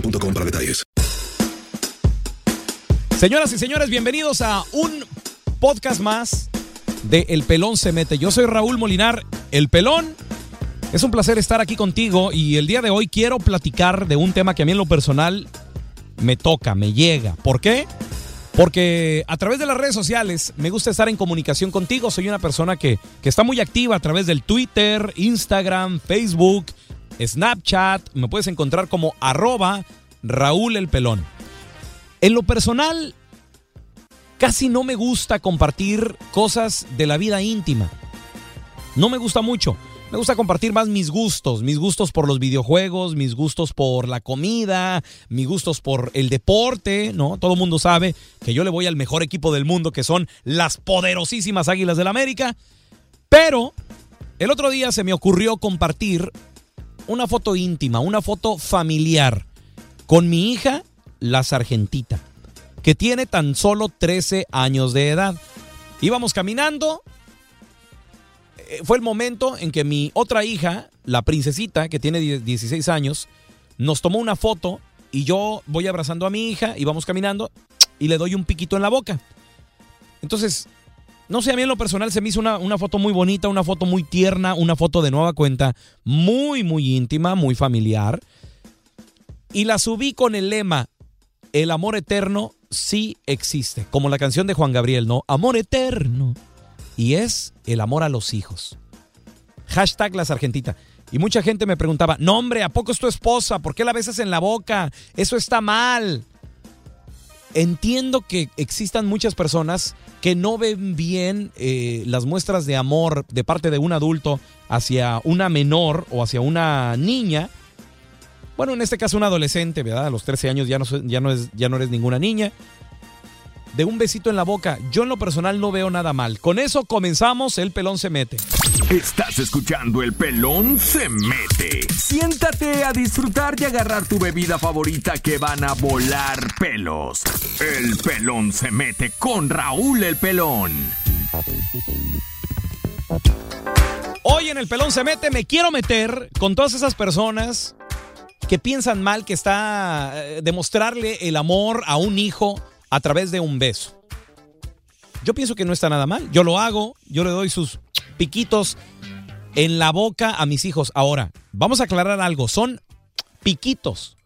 para detalles. Señoras y señores, bienvenidos a un podcast más de El Pelón se mete. Yo soy Raúl Molinar, El Pelón. Es un placer estar aquí contigo y el día de hoy quiero platicar de un tema que a mí en lo personal me toca, me llega. ¿Por qué? Porque a través de las redes sociales me gusta estar en comunicación contigo. Soy una persona que, que está muy activa a través del Twitter, Instagram, Facebook, Snapchat. Me puedes encontrar como arroba Raúl el Pelón. En lo personal, casi no me gusta compartir cosas de la vida íntima. No me gusta mucho. Me gusta compartir más mis gustos, mis gustos por los videojuegos, mis gustos por la comida, mis gustos por el deporte, ¿no? Todo el mundo sabe que yo le voy al mejor equipo del mundo, que son las poderosísimas Águilas del América. Pero el otro día se me ocurrió compartir una foto íntima, una foto familiar con mi hija, la sargentita, que tiene tan solo 13 años de edad. Íbamos caminando, eh, fue el momento en que mi otra hija, la princesita, que tiene 16 años, nos tomó una foto y yo voy abrazando a mi hija y vamos caminando y le doy un piquito en la boca. Entonces, no sé, a mí en lo personal se me hizo una, una foto muy bonita, una foto muy tierna, una foto de nueva cuenta, muy, muy íntima, muy familiar. Y la subí con el lema, el amor eterno sí existe, como la canción de Juan Gabriel, ¿no? Amor eterno. Y es el amor a los hijos. Hashtag la sargentita. Y mucha gente me preguntaba, no hombre, ¿a poco es tu esposa? ¿Por qué la besas en la boca? Eso está mal. Entiendo que existan muchas personas que no ven bien eh, las muestras de amor de parte de un adulto hacia una menor o hacia una niña. Bueno, en este caso un adolescente, ¿verdad? A los 13 años ya no, ya no, es, ya no eres ninguna niña. De un besito en la boca, yo en lo personal no veo nada mal. Con eso comenzamos, el pelón se mete. Estás escuchando El Pelón se mete. Siéntate a disfrutar y agarrar tu bebida favorita que van a volar pelos. El Pelón se mete con Raúl el Pelón. Hoy en el pelón se mete, me quiero meter con todas esas personas que piensan mal que está eh, demostrarle el amor a un hijo a través de un beso. Yo pienso que no está nada mal. Yo lo hago, yo le doy sus piquitos en la boca a mis hijos. Ahora, vamos a aclarar algo, son piquitos.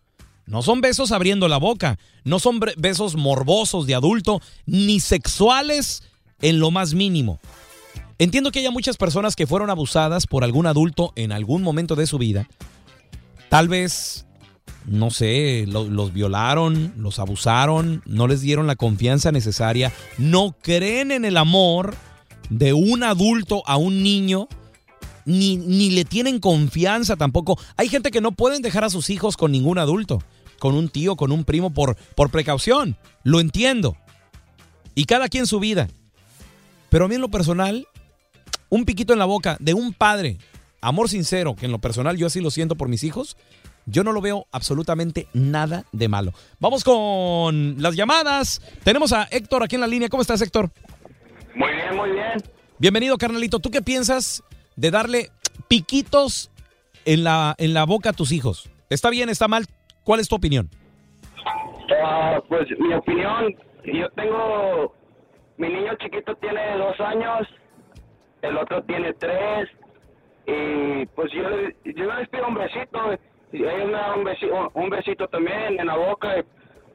No son besos abriendo la boca, no son besos morbosos de adulto, ni sexuales en lo más mínimo. Entiendo que haya muchas personas que fueron abusadas por algún adulto en algún momento de su vida. Tal vez no sé, lo- los violaron, los abusaron, no les dieron la confianza necesaria, no creen en el amor de un adulto a un niño, ni, ni le tienen confianza tampoco. Hay gente que no pueden dejar a sus hijos con ningún adulto, con un tío, con un primo, por, por precaución. Lo entiendo. Y cada quien su vida. Pero a mí en lo personal, un piquito en la boca de un padre, amor sincero, que en lo personal yo así lo siento por mis hijos, yo no lo veo absolutamente nada de malo. Vamos con las llamadas. Tenemos a Héctor aquí en la línea. ¿Cómo estás, Héctor? Muy bien, muy bien. Bienvenido, carnalito. ¿Tú qué piensas de darle piquitos en la, en la boca a tus hijos? ¿Está bien, está mal? ¿Cuál es tu opinión? Ah, pues mi opinión, yo tengo, mi niño chiquito tiene dos años, el otro tiene tres, y pues yo, yo les pido un besito, y un besito, un besito también en la boca,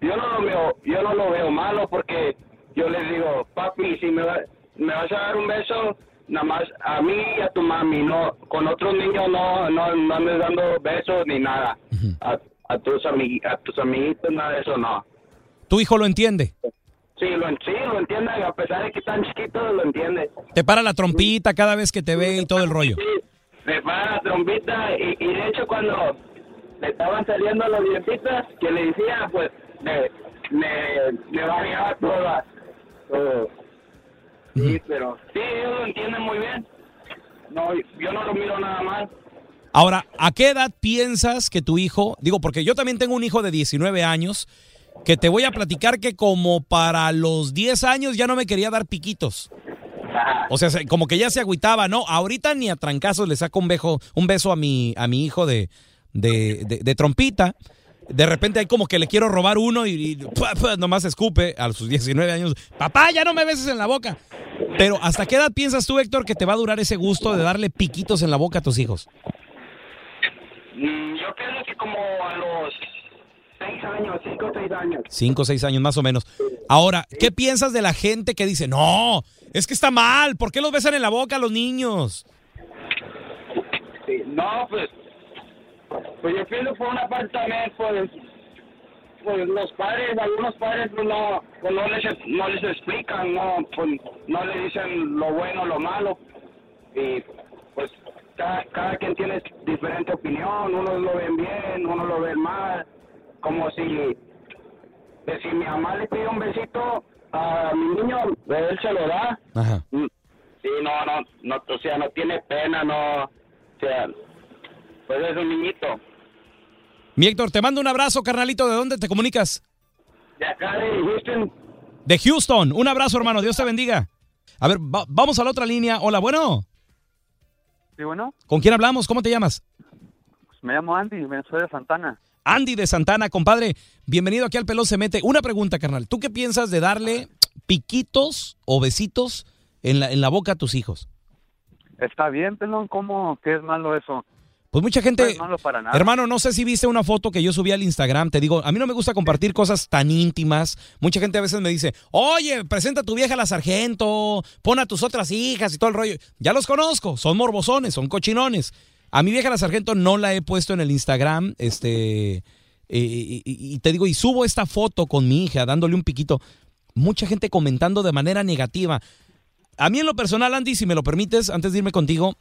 yo no lo veo, yo no lo veo malo porque yo les digo, papi, si me, va- me vas a dar un beso, nada más a mí y a tu mami, no, con otros niños no, no, no andes dando besos ni nada, a, a tus a tus amiguitos, nada de eso no. ¿Tu hijo lo entiende? Sí, lo, sí, lo entiende, a pesar de que están chiquitos, lo entiende. Te para la trompita cada vez que te ve y todo el rollo. Me para la trompita y, y de hecho cuando le estaban saliendo los dientitos que le decía, pues me, me, me variaba toda. todo. Sí, pero sí, ellos lo entienden muy bien. No, yo no lo miro nada mal. Ahora, ¿a qué edad piensas que tu hijo, digo, porque yo también tengo un hijo de 19 años, que te voy a platicar que como para los 10 años ya no me quería dar piquitos. O sea, se- como que ya se agüitaba, ¿no? Ahorita ni a trancazos le saco un, bejo, un beso a mi, a mi hijo de, de, de- de trompita. De repente hay como que le quiero robar uno y, y ¡pua, pua! nomás escupe a sus 19 años. Papá, ya no me beses en la boca. Pero ¿hasta qué edad piensas tú, Héctor, que te va a durar ese gusto de darle piquitos en la boca a tus hijos? Mm, Yo pienso que como a los seis años, cinco o seis años. Cinco o seis años más o menos. Ahora, ¿qué piensas de la gente que dice, no, es que está mal, ¿por qué los besan en la boca a los niños? No, pues, pues yo pienso por una parte también, pues, pues los padres, algunos padres pues no, pues no les, no les explican, no, pues no le dicen lo bueno, lo malo, y pues cada, cada quien tiene diferente opinión, unos lo ven bien, unos lo ven mal, como si, que si mi mamá le pide un besito a mi niño, él se lo da, Ajá. Mm, Sí, no, no, no, o sea, no tiene pena, no, o sea, pues es un niñito. Mi Héctor, te mando un abrazo, carnalito, ¿de dónde te comunicas? De acá de Houston, De Houston. Un abrazo, hermano, Dios te bendiga. A ver, va- vamos a la otra línea. Hola, bueno, Sí, bueno, ¿con quién hablamos? ¿Cómo te llamas? pues me llamo Andy, me soy de Santana. Andy de Santana, compadre. Bienvenido aquí al Pelón Se Mete. Una pregunta, carnal. ¿Tú qué piensas de darle piquitos o besitos en la, en la boca a tus hijos? Está bien, pelón, ¿cómo? ¿Qué es malo eso? Pues mucha No gente... es malo para nada. Hermano, no sé si viste una foto que yo subí al Instagram. Te digo, a mí no me gusta compartir cosas tan íntimas. Mucha gente a veces me dice, oye, presenta a tu vieja a la sargento, pon a tus otras hijas y todo el rollo. Ya los conozco, son morbosones, son cochinones. A mi vieja la sargento no la he puesto en el Instagram, este, y, y- y te digo, y subo esta foto con mi hija dándole un piquito. Mucha gente comentando de manera negativa. A mí en lo personal, Andy, si me lo permites, antes de irme contigo,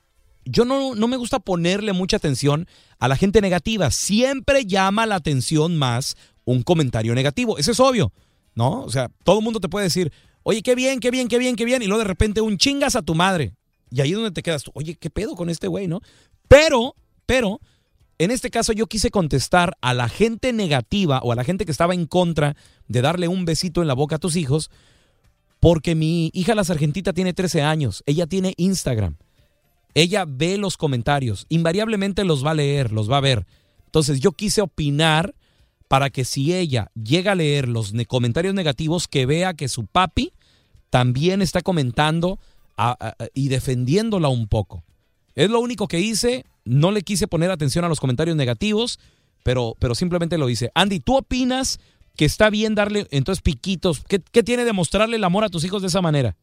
yo no, no me gusta ponerle mucha atención a la gente negativa. Siempre llama la atención más un comentario negativo. Eso es obvio, ¿no? O sea, todo el mundo te puede decir, oye, qué bien, qué bien, qué bien, qué bien, y luego de repente un chingas a tu madre. Y ahí es donde te quedas tú, oye, ¿qué pedo con este güey, no? Pero, pero, en este caso yo quise contestar a la gente negativa o a la gente que estaba en contra de darle un besito en la boca a tus hijos, porque mi hija la sargentita tiene 13 años, ella tiene Instagram. Ella ve los comentarios, invariablemente los va a leer, los va a ver. Entonces yo quise opinar para que si ella llega a leer los comentarios negativos, que vea que su papi también está comentando y defendiéndola un poco. Es lo único que hice, no le quise poner atención a los comentarios negativos, pero, pero simplemente lo hice. Andy, ¿tú opinas que está bien darle entonces piquitos? ¿Qué, qué tiene de mostrarle el amor a tus hijos de esa manera?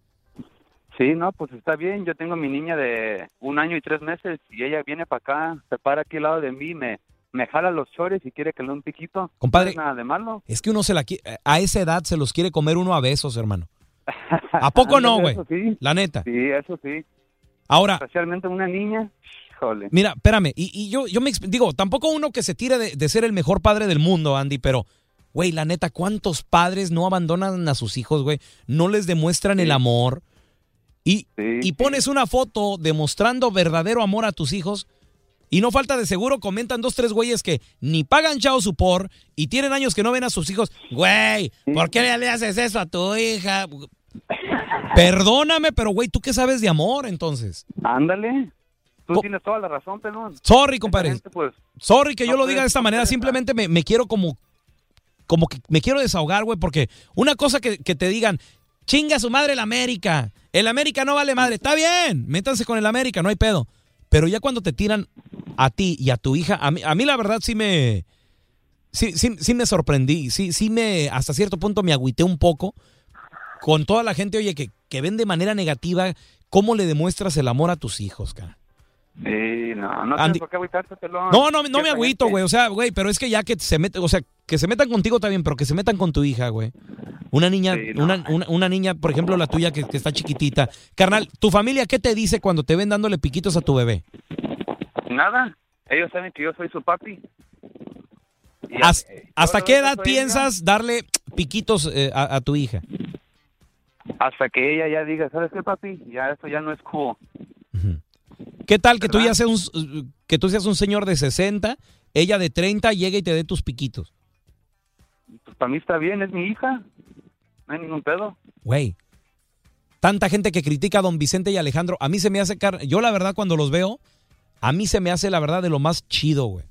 Sí, no, pues está bien. Yo tengo mi niña de un año y tres meses y ella viene para acá, se para aquí al lado de mí, me, me jala los chores y quiere que le dé un piquito. Compadre. No es nada de malo. Es que uno se la qui- a esa edad se los quiere comer uno a besos, hermano. ¿A poco no, güey? eso sí. La neta. Sí, eso sí. Ahora, Especialmente una niña. Híjole. mira, espérame, y, y yo, yo me digo, tampoco uno que se tire de, de ser el mejor padre del mundo, Andy, pero, güey, la neta, ¿cuántos padres no abandonan a sus hijos, güey? No les demuestran el amor. Y, y pones una foto demostrando verdadero amor a tus hijos. Y no falta de seguro, comentan dos, tres güeyes que ni pagan chao supor y tienen años que no ven a sus hijos. Güey, ¿por qué le haces eso a tu hija? Perdóname, pero güey, ¿tú qué sabes de amor entonces? Ándale. Tú tienes toda la razón, pelón. Sorry, compadre. Pues, Sorry que yo lo diga de esta manera, simplemente me, me quiero como, como que me quiero desahogar, güey, porque una cosa que, que te digan, chinga su madre el América, el América no vale madre, está bien, métanse con el América, no hay pedo. Pero ya cuando te tiran a ti y a tu hija, a mí, a mí la verdad sí me, sí, sí, me sorprendí, sí, sí me, hasta cierto punto me agüité un poco con toda la gente, oye, que, que ven de manera negativa cómo le demuestras el amor a tus hijos, cara. Sí, no, no Andy- por qué agüitarte, pelón. No, no, no me agüito, güey. O sea, güey, pero es que ya que se meten, o sea, que se metan contigo también, pero que se metan con tu hija, güey. Una niña, Sí, no. una, una, una niña, por ejemplo, la tuya que, que está chiquitita. Carnal, ¿tu familia qué te dice cuando te ven dándole piquitos a tu bebé? Nada. Ellos saben que yo soy su papi. Y, eh, ¿Hasta qué edad ella- piensas darle piquitos eh, a, a tu hija? Hasta que ella ya diga, ¿sabes qué, papi? Ya eso ya no es cool. ¿Qué tal que tú ya seas un, que tú seas un señor de 60, ella de 30, llegue y te dé tus piquitos? Pues para mí está bien, es mi hija. No hay ningún pedo. Güey. Tanta gente que critica a don Vicente y Alejandro. A mí se me hace... car- Yo la verdad cuando los veo, a mí se me hace la verdad de lo más chido, güey.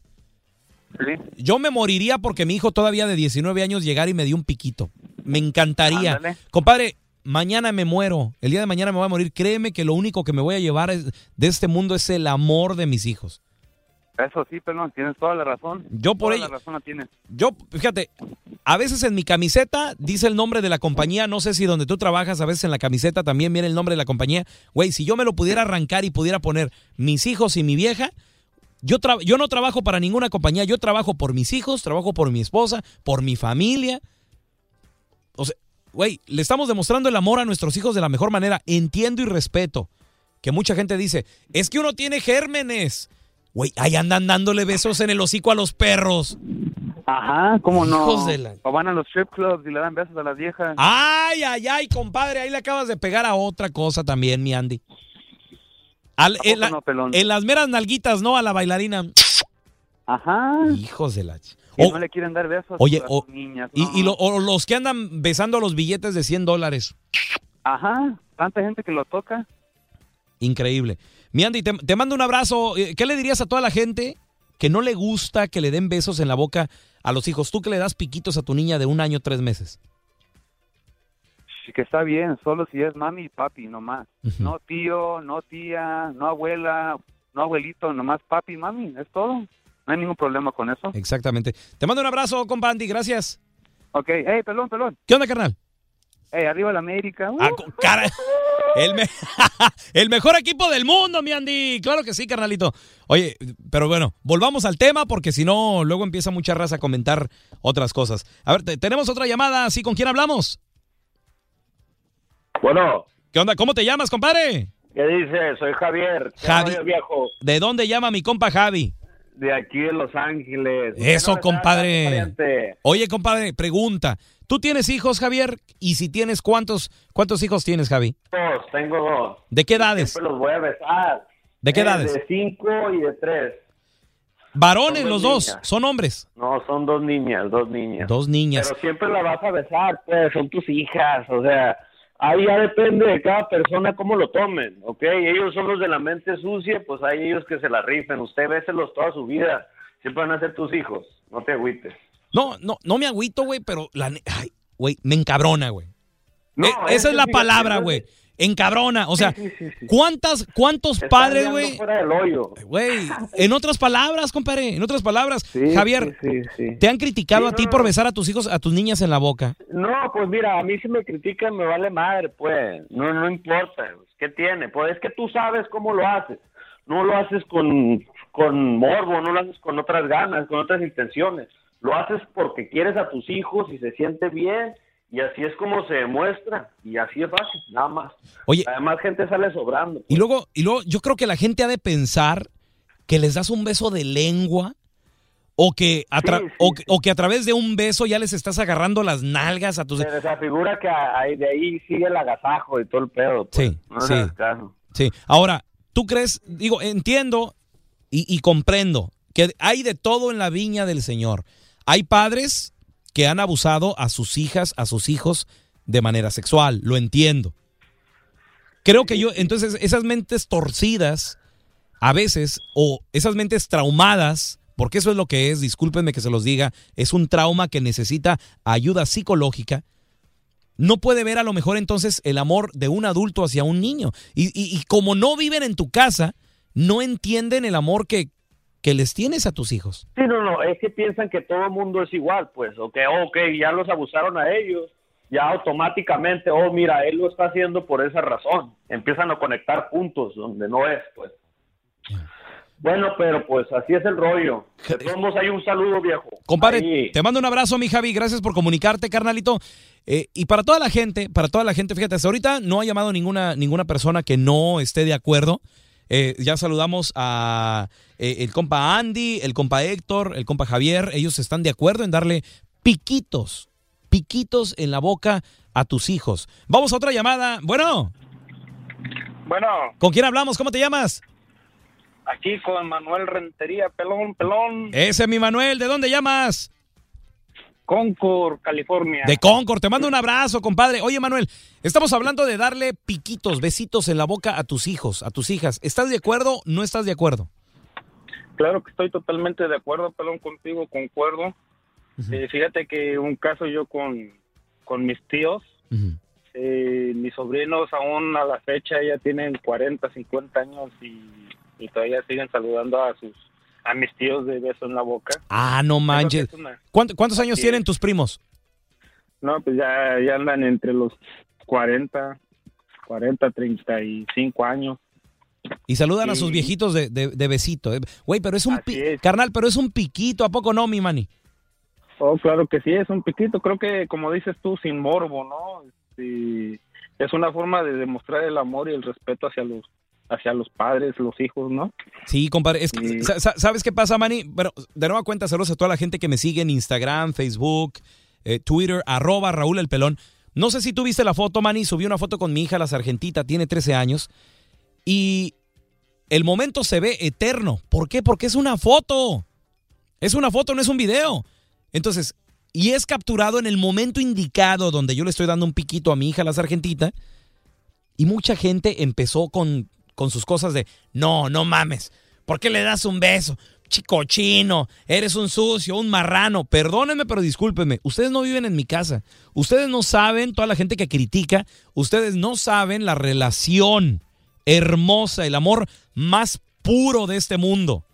Yo me moriría porque mi hijo todavía de 19 años llegara y me dio un piquito. Me encantaría. Ándale. Compadre, mañana me muero. El día de mañana me voy a morir. Créeme que lo único que me voy a llevar es- de este mundo es el amor de mis hijos. Eso sí, pelón, tienes toda la razón. Yo por toda ello- la razón la tienes. Yo, fíjate, a veces en mi camiseta dice el nombre de la compañía, no sé si donde tú trabajas, a veces en la camiseta también viene el nombre de la compañía. Güey, si yo me lo pudiera arrancar y pudiera poner mis hijos y mi vieja, yo, yo no trabajo para ninguna compañía, yo trabajo por mis hijos, trabajo por mi esposa, por mi familia. O sea, güey, le estamos demostrando el amor a nuestros hijos de la mejor manera. Entiendo y respeto que mucha gente dice, es que uno tiene gérmenes. Güey, ahí andan dándole besos en el hocico a los perros. Ajá, ¿cómo no? Hijos de la- O van a los strip clubs y le dan besos a las viejas. Ay, ay, ay, compadre, ahí le acabas de pegar a otra cosa también, mi Andy. Al- en, la- no, pelón? en las meras nalguitas, ¿no? A la bailarina. Ajá. Hijos de la... ch- Y O- no le quieren dar besos oye, a sus niñas. y, no. y lo- o los que andan besando los billetes de 100 dólares. Ajá, tanta gente que lo toca. Increíble. Mi Andy, te, te mando un abrazo. Eh, ¿Qué le dirías a toda la gente que no le gusta que le den besos en la boca a los hijos? Tú que le das piquitos a tu niña de un año, tres meses. Sí, que está bien, solo si es mami y papi, nomás. No tío, no tía, no abuela, no abuelito, nomás papi y mami, es todo. No hay ningún problema con eso. Exactamente. Te mando un abrazo, compa Andy. Gracias. Ok, hey, pelón, pelón. ¿Qué onda, carnal? Hey, arriba la América. Ah, cara- el, me- el mejor equipo del mundo, mi Andy. Claro que sí, carnalito. Oye, pero bueno, volvamos al tema porque si no, luego empieza mucha raza a comentar otras cosas. A ver, te- tenemos otra llamada. ¿Sí? ¿Con quién hablamos? Bueno. ¿Qué onda? ¿Cómo te llamas, compadre? ¿Qué dice? Soy Javier. ¿Qué Javi- rollo, viejo? ¿De dónde llama mi compa Javi? De aquí de Los Ángeles. Eso, ¿Qué novedad, compadre. Oye, compadre, pregunta. ¿Tú tienes hijos, Javier? Y si tienes, ¿cuántos, cuántos hijos tienes, Javi? Dos, tengo dos. ¿De qué edades? Siempre los voy a besar. ¿De qué Eh, edades? De cinco y de tres. Varones los dos niñas. son hombres. No, son dos niñas, dos niñas. Dos niñas. Pero siempre la vas a besar, pues, son tus hijas, o sea, ahí ya depende de cada persona cómo lo tomen, ¿ok? Ellos son los de la mente sucia, pues hay ellos que se la rifen, usted béselos toda su vida, siempre van a ser tus hijos, no te agüites. No, no, no me agüito, güey, pero la ay, güey, me encabrona, güey. No, Eh, es esa es la palabra, güey. Encabrona. O sea, Sí, sí, sí, sí. ¿cuántas, cuántos padres, güey? en otras palabras, compadre, en otras palabras, Javier. ¿te han criticado a ti no, por besar a tus hijos, a tus niñas en la boca? No, pues mira, a mí si me critican me vale madre, pues. No, no importa. pues, ¿Qué tiene? Pues es que tú sabes cómo lo haces. No lo haces con, con morbo, no lo haces con otras ganas, con otras intenciones. Lo haces porque quieres a tus hijos y se siente bien y así es como se demuestra y así es fácil, nada más. Oye, además gente sale sobrando. Y luego, y luego yo creo que la gente ha de pensar que les das un beso de lengua o que, a Sí, sí, o, que- o que a través de un beso ya les estás agarrando las nalgas a tus... Se desafigura que ahí- de ahí sigue el agasajo y todo el pedo. pues. Sí, No sí. Sí. Ahora, ¿tú crees? Digo, entiendo y, y comprendo que hay de todo en la viña del Señor. Hay padres han abusado a sus hijas, a sus hijos de manera sexual. Lo entiendo. Creo que yo, entonces, esas mentes torcidas, a veces, o esas mentes traumadas, porque eso es lo que es, discúlpenme que se los diga, es un trauma que necesita ayuda psicológica no puede ver a lo mejor entonces el amor de un adulto hacia un niño. Y- y como no viven en tu casa, no entienden el amor que, que les tienes a tus hijos. Sí, no, no, es que piensan que todo el mundo es igual, pues, o que, ok, ya los abusaron a ellos, ya automáticamente, oh, mira, él lo está haciendo por esa razón. Empiezan a conectar puntos donde no es, pues. Bueno, pero pues así es el rollo. De todos hay un saludo, viejo. Compadre, Ahí. te mando un abrazo, mi Javi. Gracias por comunicarte, carnalito. Eh, y para toda la gente, para toda la gente, fíjate, hasta ahorita no ha llamado ninguna, ninguna persona que no esté de acuerdo. Eh, ya saludamos a eh, el compa Andy, el compa Héctor, el compa Javier. Ellos están de acuerdo en darle piquitos, piquitos en la boca a tus hijos. Vamos a otra llamada. Bueno, Bueno, ¿con quién hablamos? ¿Cómo te llamas? aquí con Manuel Rentería, pelón, pelón, Ese es mi Manuel. ¿De dónde llamas? Concord, California. De Concord. Te mando un abrazo, compadre. Oye, Manuel, estamos hablando de darle piquitos, besitos en la boca a tus hijos, a tus hijas. ¿Estás de acuerdo? ¿No estás de acuerdo? Claro que estoy totalmente de acuerdo, pelón, contigo, concuerdo. Eh, fíjate que un caso yo con, con mis tíos, eh, mis sobrinos aún a la fecha ya tienen 40, 50 años y, y todavía siguen saludando a sus a mis tíos de beso en la boca. Ah, no manches. Creo que es una- ¿Cuánto- ¿Cuántos años Sí. tienen tus primos? No, pues ya, ya andan entre los 40, 40, 35 años. Y saludan a sus viejitos de, de- de besito. eh. Güey, pero es un... pi- es. Carnal, pero es un piquito. ¿A poco no, mi mani? Oh, claro que sí, es un piquito. Creo que, como dices tú, sin morbo, ¿no? Sí, es una forma de demostrar el amor y el respeto hacia los hacia los padres, los hijos, ¿no? Sí, compadre. Es que, sa- sa- ¿Sabes qué pasa, Manny? Pero de nueva cuenta, saludos a toda la gente que me sigue en Instagram, Facebook, eh, Twitter, arroba Raúl el Pelón. No sé si tú viste la foto, Manny. Subí una foto con mi hija, la sargentita, tiene 13 años. Y el momento se ve eterno. ¿Por qué? Porque es una foto. Es una foto, no es un video. Entonces, y es capturado en el momento indicado donde yo le estoy dando un piquito a mi hija, la sargentita. Y mucha gente empezó con, con sus cosas de, no, no mames, ¿por qué le das un beso? Chico chino, eres un sucio, un marrano. Perdónenme, pero discúlpenme. Ustedes no viven en mi casa. Ustedes no saben, toda la gente que critica, ustedes no saben la relación hermosa, el amor más puro de este mundo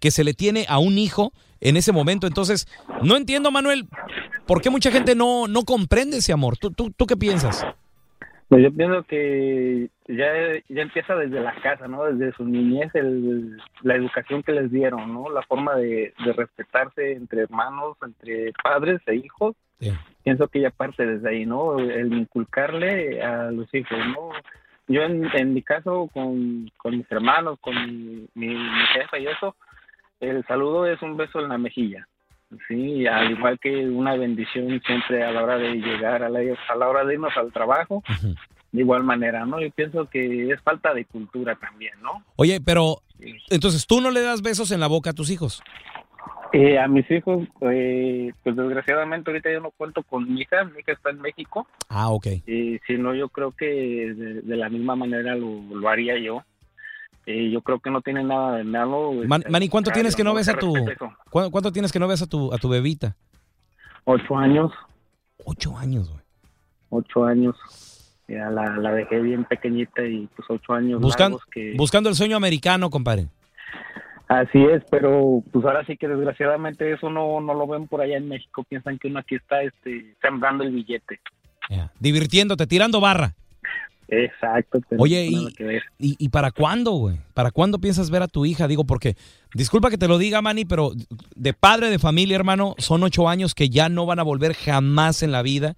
que se le tiene a un hijo en ese momento. Entonces, no entiendo, Manuel, por qué mucha gente no, no comprende ese amor. ¿Tú, tú, tú qué piensas? Pues yo pienso que ya, ya empieza desde la casa, ¿no? Desde su niñez, el- la educación que les dieron, ¿no? La forma de, de respetarse entre hermanos, entre padres e hijos. Pienso que ya parte desde ahí, ¿no? El inculcarle a los hijos, ¿no? Yo en, en mi caso, con, con mis hermanos, con mi, mi, mi jefa y eso, el saludo es un beso en la mejilla. Sí, al igual que una bendición siempre a la hora de llegar, a la, a la hora de irnos al trabajo, de igual manera, ¿no? Yo pienso que es falta de cultura también, ¿no? Oye, pero entonces tú no le das besos en la boca a tus hijos. Eh, a mis hijos, eh, pues desgraciadamente ahorita yo no cuento con mi hija, mi hija está en México, Ah, ok. y si no yo creo que de, de la misma manera lo, lo haría yo. Eh, yo creo que no tiene nada de malo. Man- este, Manny, ¿cuánto tienes que no ves a tu. ¿cuánto, cuánto tienes que no ves a tu a tu bebita? Ocho años. Ocho años, güey. Ocho años. Ya la, la dejé bien pequeñita y pues ocho años Buscan- que... Buscando el sueño americano, compadre. Así es, pero pues ahora sí que desgraciadamente eso no, no lo ven por allá en México. Piensan que uno aquí está este, sembrando el billete. Divirtiéndote, tirando barra. Exacto. pero Oye, y, y, y para cuándo, güey? ¿Para cuándo piensas ver a tu hija? Digo, porque, disculpa que te lo diga, Manny, pero de padre de familia, hermano, son ocho años que ya no van a volver jamás en la vida.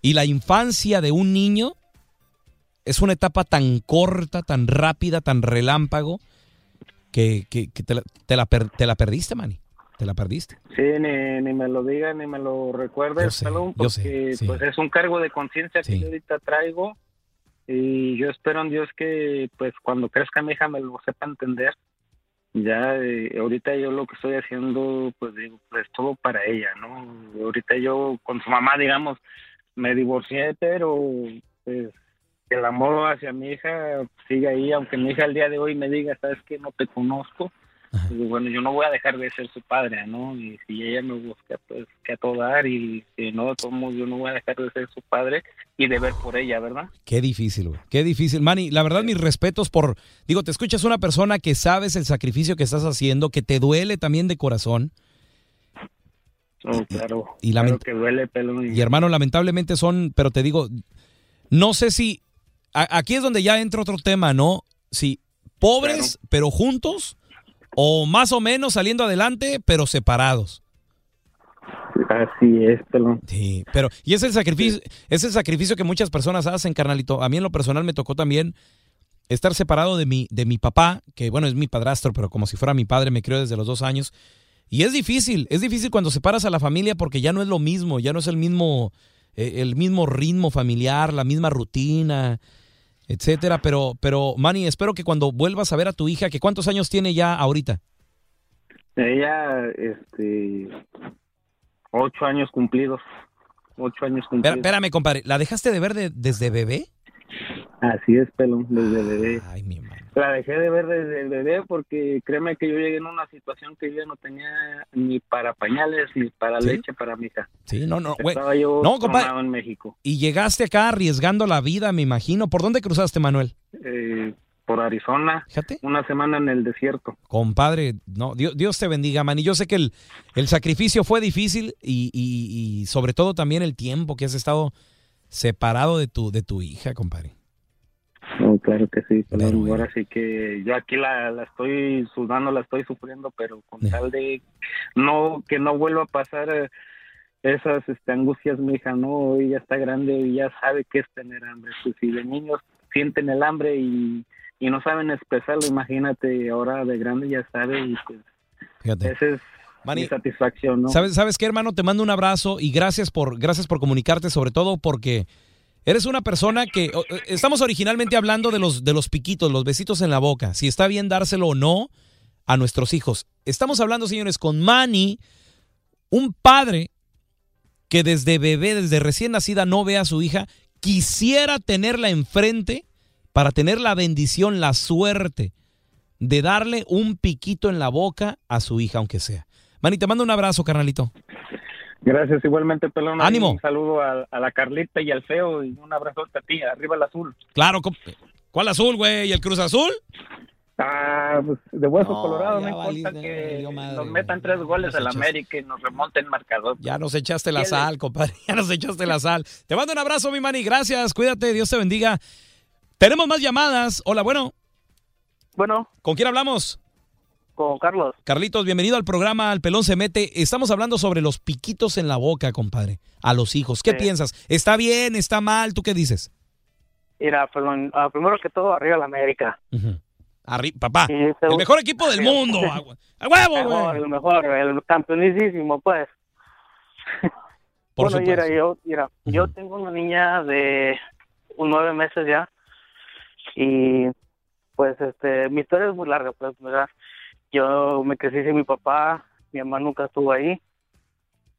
Y la infancia de un niño es una etapa tan corta, tan rápida, tan relámpago, que, que- que te, la, te la per- te la perdiste, Manny. Te la perdiste. Sí, ni, ni me lo diga, ni me lo recuerdes, Yo sé, pelón, yo sé, porque sí. pues es un cargo de conciencia que yo ahorita traigo y yo espero en Dios que pues cuando crezca mi hija me lo sepa entender. Ya eh, ahorita yo lo que estoy haciendo pues digo, pues todo para ella, ¿no? Ahorita yo con su mamá, digamos, me divorcié, pero pues el amor hacia mi hija sigue ahí, aunque mi hija el día de hoy me diga, sabes que no te conozco, bueno, yo no voy a dejar de ser su padre, ¿no? Y si ella me busca, pues que a todo dar, y si no, modos, yo no voy a dejar de ser su padre y de ver por ella, ¿verdad? Qué difícil, güey. Qué difícil. Manny, la verdad, mis respetos por. Digo, te escuchas una persona que sabes el sacrificio que estás haciendo, que te duele también de corazón. Oh, claro, y claro que duele, pelón. Y hermano, lamentablemente son, pero te digo, no sé si. a- aquí es donde ya entra otro tema, ¿no? Si pobres, pero juntos, o más o menos saliendo adelante, pero separados. Así es, pelón. Sí, pero, y es el sacrificio, es el sacrificio que muchas personas hacen, carnalito. A mí en lo personal me tocó también estar separado de mi, de mi papá, que bueno, es mi padrastro, pero como si fuera mi padre, me crió desde los dos años. Y es difícil, es difícil cuando separas a la familia porque ya no es lo mismo, ya no es el mismo, eh, el mismo ritmo familiar, la misma rutina, etcétera. Pero, pero, Manny, espero que cuando vuelvas a ver a tu hija, que cuántos años tiene ya ahorita. Ella, este, ocho años cumplidos, ocho años cumplidos. Espérame, compadre, ¿la dejaste de ver de- desde bebé? Así es, pelón, desde bebé. La dejé de ver desde el bebé porque créeme que yo llegué en una situación que yo no tenía ni para pañales ni para ¿Sí? leche para mi hija. Sí, no, no, güey. Estaba yo No, compadre. en México, Y llegaste acá arriesgando la vida, me imagino. ¿Por dónde cruzaste, Manuel? eh, por Arizona, una semana en el desierto. Compadre, no, Dios, Dios te bendiga, man. Y yo sé que el, el sacrificio fue difícil y, y- y sobre todo también el tiempo que has estado separado de tu, de tu hija, compadre. No, claro que sí, pelón. ahora sí que yo aquí la, la estoy sudando, la estoy sufriendo, pero con tal de no que no vuelva a pasar eh, esas este, angustias, mi hija, no, ella está grande y ya sabe qué es tener hambre. Pues si de niños sienten el hambre y, y no saben expresarlo, imagínate, ahora de grande ya sabe y pues Fíjate. esa es mi satisfacción, ¿no? ¿Sabes, ¿Sabes qué, hermano? Te mando un abrazo y gracias por, gracias por comunicarte, sobre todo porque eres una persona que... eh, Estamos originalmente hablando de los, de los piquitos, los besitos en la boca, si está bien dárselo o no a nuestros hijos. Estamos hablando, señores, con Manny, un padre que desde bebé, desde recién nacida, no ve a su hija, quisiera tenerla enfrente para tener la bendición, la suerte de darle un piquito en la boca a su hija, aunque sea. Manny, te mando un abrazo, carnalito. Gracias, igualmente, pelón. Ánimo. Un saludo a, a la Carlita y al feo y un abrazo a ti, arriba el azul. Claro, ¿cuál azul, güey? ¿Y el Cruz Azul? Ah, pues de hueso No, colorado, ya no importa que madre, nos metan tres goles al América y nos remonten marcador. Ya nos echaste la ¿Quién sal, compadre. Ya nos echaste la sal. Te mando un abrazo, mi Manny. Gracias. Cuídate. Dios te bendiga. Tenemos más llamadas. Hola, bueno. Bueno. ¿Con quién hablamos? Con Carlos. Carlitos, bienvenido al programa Al Pelón se mete. Estamos hablando sobre los piquitos en la boca, compadre. A los hijos. ¿Qué Sí. piensas? ¿Está bien? ¿Está mal? ¿Tú qué dices? Mira, perdón, ah, primero que todo, arriba la América. Arri papá. El mejor equipo del mundo. A hue- a huevo, mejor, güey. el mejor, el campeonísimo, pues. Por bueno, supuesto. mira, yo, mira, yo tengo una niña de un nueve meses ya y pues este, mi historia es muy larga, pues, ¿verdad? Yo me crecí sin mi papá, mi mamá nunca estuvo ahí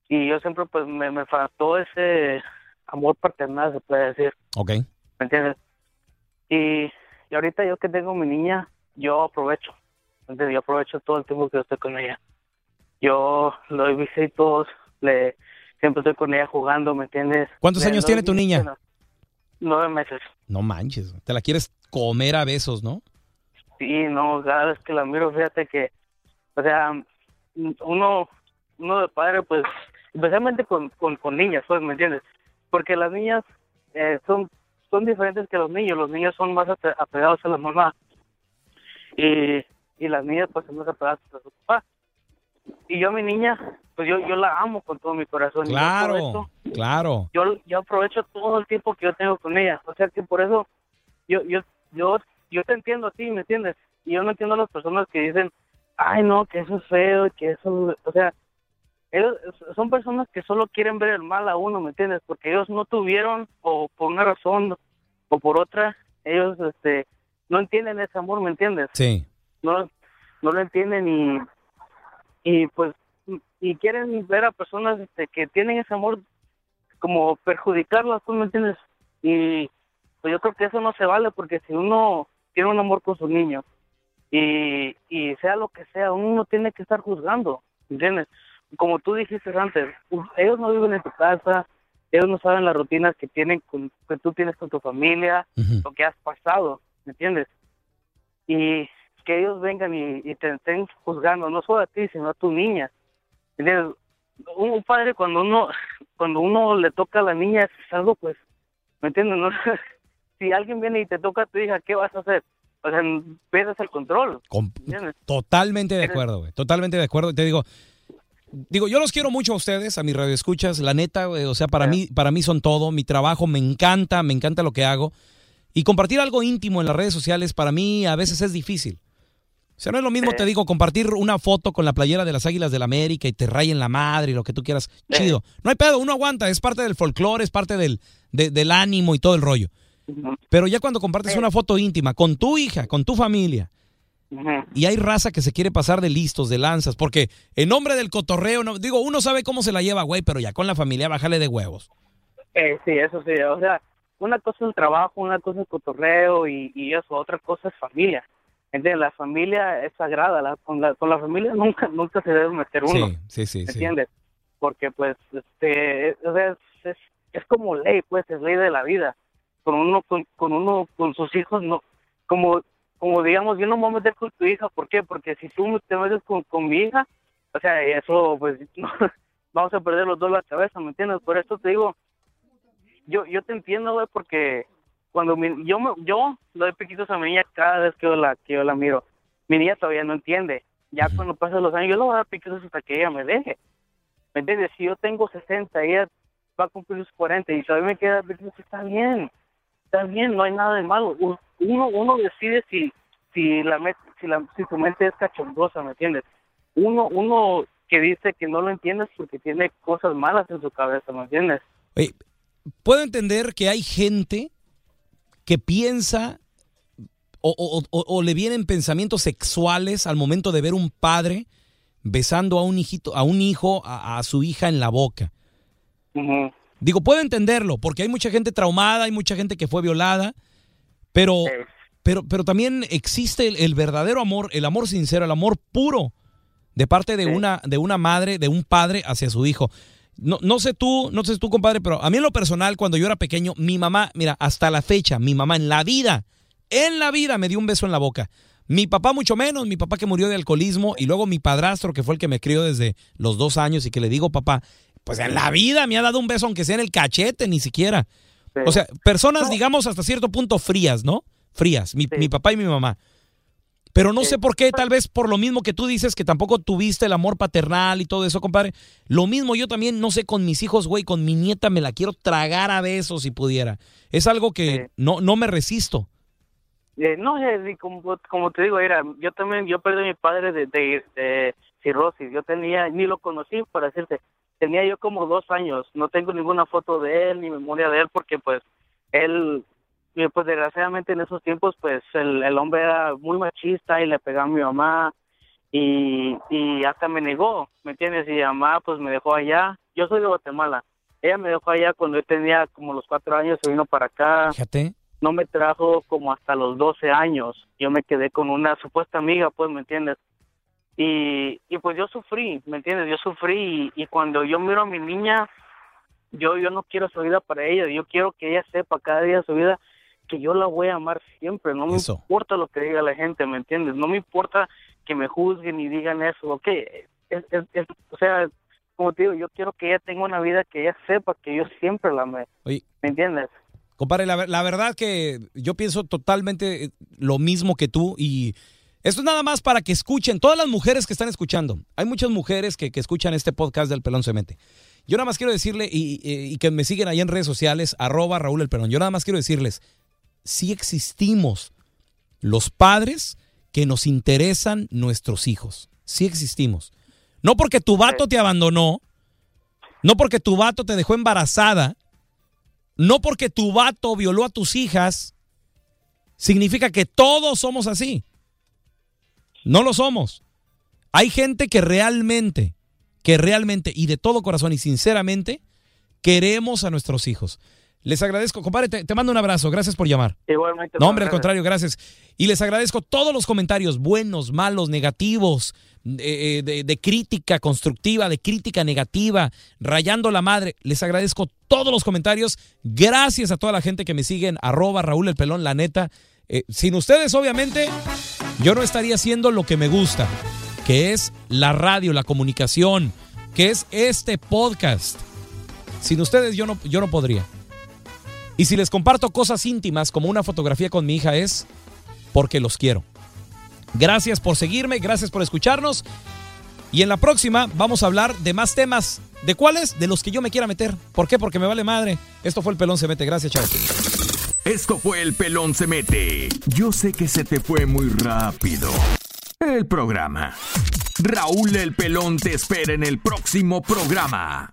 y yo siempre pues me, me faltó ese amor paternal, se puede decir. Ok. ¿me entiendes? Y, y ahorita yo que tengo mi niña, yo aprovecho, ¿me entiendes? Yo aprovecho todo el tiempo que yo estoy con ella. Yo le doy visitos, le, siempre estoy con ella jugando, ¿me entiendes? ¿Cuántos Le años tiene tu niña? Nueve meses. No manches. Te la quieres comer a besos, ¿no? Sí, no, cada vez que la miro, fíjate que, o sea, uno, uno de padre, pues, especialmente con, con, con niñas, pues, ¿me entiendes? Porque las niñas eh, son, son diferentes que los niños. Los niños son más ape- apegados a la mamá y, y las niñas pues son más apegadas a su papá. Y yo a mi niña, pues yo, yo la amo con todo mi corazón. yo Claro, claro. yo, yo aprovecho todo el tiempo que yo tengo con ella. O sea que por eso yo, yo, yo, yo te entiendo a ti, ¿me entiendes? Y yo no entiendo a las personas que dicen, ay no, que eso es feo, que eso, o sea, ellos son personas que solo quieren ver el mal a uno, ¿me entiendes? Porque ellos no tuvieron, o por una razón o por otra, ellos este no entienden ese amor, ¿me entiendes? Sí. no, no lo entienden y, y pues y quieren ver a personas este, que tienen ese amor como perjudicarlas, ¿tú me entiendes? Y pues yo creo que eso no se vale porque si uno tiene un amor con su niño y, y sea lo que sea, uno no tiene que estar juzgando, ¿entiendes? Como tú dijiste antes, ellos no viven en tu casa, ellos no saben las rutinas que tienen con, que tú tienes con tu familia, lo que has pasado, ¿me entiendes? y que ellos vengan y, y te estén juzgando, no solo a ti, sino a tu niña. ¿Entiendes? Un, un padre cuando uno cuando uno le toca a la niña es algo, pues, ¿me entiendes? No? Si alguien viene y te toca a tu hija, ¿qué vas a hacer? O sea, pierdes el control. ¿entiendes? Totalmente de acuerdo, güey. Totalmente de acuerdo. Y Te digo, digo, yo los quiero mucho a ustedes, a mis radioescuchas. La neta, güey, o sea, para mí, para mí son todo. Mi trabajo me encanta, me encanta lo que hago. Y compartir algo íntimo en las redes sociales para mí a veces es difícil. O sea, no es lo mismo, te digo, compartir una foto con la playera de las Águilas del América y te rayen la madre y lo que tú quieras. Chido. No hay pedo, uno aguanta, es parte del folclore, es parte del, de- del ánimo y todo el rollo. Pero ya cuando compartes una foto íntima con tu hija, con tu familia, y hay raza que se quiere pasar de listos, de lanzas, porque en nombre del cotorreo, no, digo, uno sabe cómo se la lleva, güey, pero ya con la familia bájale de huevos. Eh, sí, eso sí. O sea, una cosa es el trabajo, una cosa es cotorreo y, y eso, otra cosa es familia. ¿Entiendes? La familia es sagrada. La, con, la, con la familia nunca nunca se debe meter uno. Sí, sí, sí. sí. ¿Entiendes? Porque, pues, este, es, es, es como ley, pues, es ley de la vida. Con uno, con, con uno, con sus hijos, no, como, como digamos, yo no me voy a meter con tu hija, ¿por qué? Porque si tú te metes con, con mi hija, o sea, eso, pues, vamos a perder los dos la cabeza, ¿me entiendes? Por eso te digo, yo, yo te entiendo, güey, porque cuando mi- yo, me, yo le doy piquitos a mi niña cada vez que yo la, que yo la miro. Mi niña todavía no entiende. Ya cuando pasan los años, yo le voy a dar piquitos hasta que ella me deje. ¿Me entiendes? Si yo tengo 60, ella va a cumplir los 40 y todavía me queda piquitos, está bien. Está bien, no hay nada de malo. Uno, uno decide si, si, la, si, la, si su mente es cachondosa, ¿me entiendes? Uno, uno que dice que no lo entiendes porque tiene cosas malas en su cabeza, ¿me entiendes? Oye, puedo entender que hay gente que piensa o, o- o- o le vienen pensamientos sexuales al momento de ver un padre besando a un hijito, a un hijo, a, a su hija en la boca. Digo, puedo entenderlo, porque hay mucha gente traumada, hay mucha gente que fue violada, pero, pero, pero también existe el, el verdadero amor, el amor sincero, el amor puro de parte de una, de una madre, de un padre hacia su hijo. No, no sé tú, no sé tú, compadre, pero a mí en lo personal, cuando yo era pequeño, mi mamá, mira, hasta la fecha, mi mamá en la vida, en la vida me dio un beso en la boca. Mi papá mucho menos, mi papá que murió de alcoholismo y luego mi padrastro que fue el que me crió desde los dos años y que le digo, papá, pues en la vida me ha dado un beso aunque sea en el cachete, ni siquiera. O sea, personas, digamos, hasta cierto punto frías, ¿no? Frías, mi, mi papá y mi mamá. Pero no sé por qué, tal vez por lo mismo que tú dices que tampoco tuviste el amor paternal y todo eso, compadre. Lo mismo yo también, no sé, con mis hijos, güey, con mi nieta me la quiero tragar a besos si pudiera. Es algo que no, no me resisto. Eh, no, eh, como, como te digo, era, yo también, yo perdí a mi padre de, de, de cirrosis. Yo tenía, ni lo conocí, para decirte, tenía yo como dos años. No tengo ninguna foto de él, ni memoria de él, porque pues él, eh, pues desgraciadamente en esos tiempos, pues el, el hombre era muy machista y le pegaba a mi mamá y, y hasta me negó, ¿me entiendes? Y mi mamá pues me dejó allá. Yo soy de Guatemala. Ella me dejó allá cuando yo tenía como los cuatro años, se vino para acá Fíjate. no me trajo como hasta los 12 años. Yo me quedé con una supuesta amiga, pues, ¿me entiendes? Y, y pues yo sufrí, ¿me entiendes? Yo sufrí y, y cuando yo miro a mi niña, yo, yo no quiero su vida para ella, yo quiero que ella sepa cada día de su vida que yo la voy a amar siempre, no me importa lo que diga la gente, ¿me entiendes? No me importa que me juzguen y digan eso, ok, es, es- es- o sea, como te digo, yo quiero que ella tenga una vida que ella sepa que yo siempre la amé, Oye, ¿me entiendes? Compadre, la, la verdad que yo pienso totalmente lo mismo que tú y esto es nada más para que escuchen, todas las mujeres que están escuchando. Hay muchas mujeres que, que escuchan este podcast del Pelón se mete. Yo nada más quiero decirle, y, y- que me siguen ahí en redes sociales, arroba Raúl el Pelón. Yo nada más quiero decirles, sí existimos los padres que nos interesan nuestros hijos. Sí existimos. No porque tu vato te abandonó, no porque tu vato te dejó embarazada, no porque tu vato violó a tus hijas, significa que todos somos así. No lo somos. Hay gente que realmente, que realmente y de todo corazón y sinceramente queremos a nuestros hijos. Les agradezco, compadre, te, te mando un abrazo. Gracias por llamar. Igualmente. No, hombre, al contrario, gracias. Y les agradezco todos los comentarios, buenos, malos, negativos, eh, de, de crítica constructiva, de crítica negativa, rayando la madre. Les agradezco todos los comentarios. Gracias a toda la gente que me sigue en arroba Raúl el Pelón, la neta. Eh, sin ustedes, obviamente, yo no estaría haciendo lo que me gusta, que es la radio, la comunicación, que es este podcast. Sin ustedes yo no, yo no podría. Y si les comparto cosas íntimas como una fotografía con mi hija es porque los quiero. Gracias por seguirme, gracias por escucharnos. Y en la próxima vamos a hablar de más temas. ¿De cuáles? De los que yo me quiera meter. ¿Por qué? Porque me vale madre. Esto fue el pelón se mete. Gracias, chao. Esto fue El Pelón se mete. Yo sé que se te fue muy rápido. El programa. Raúl el Pelón te espera en el próximo programa.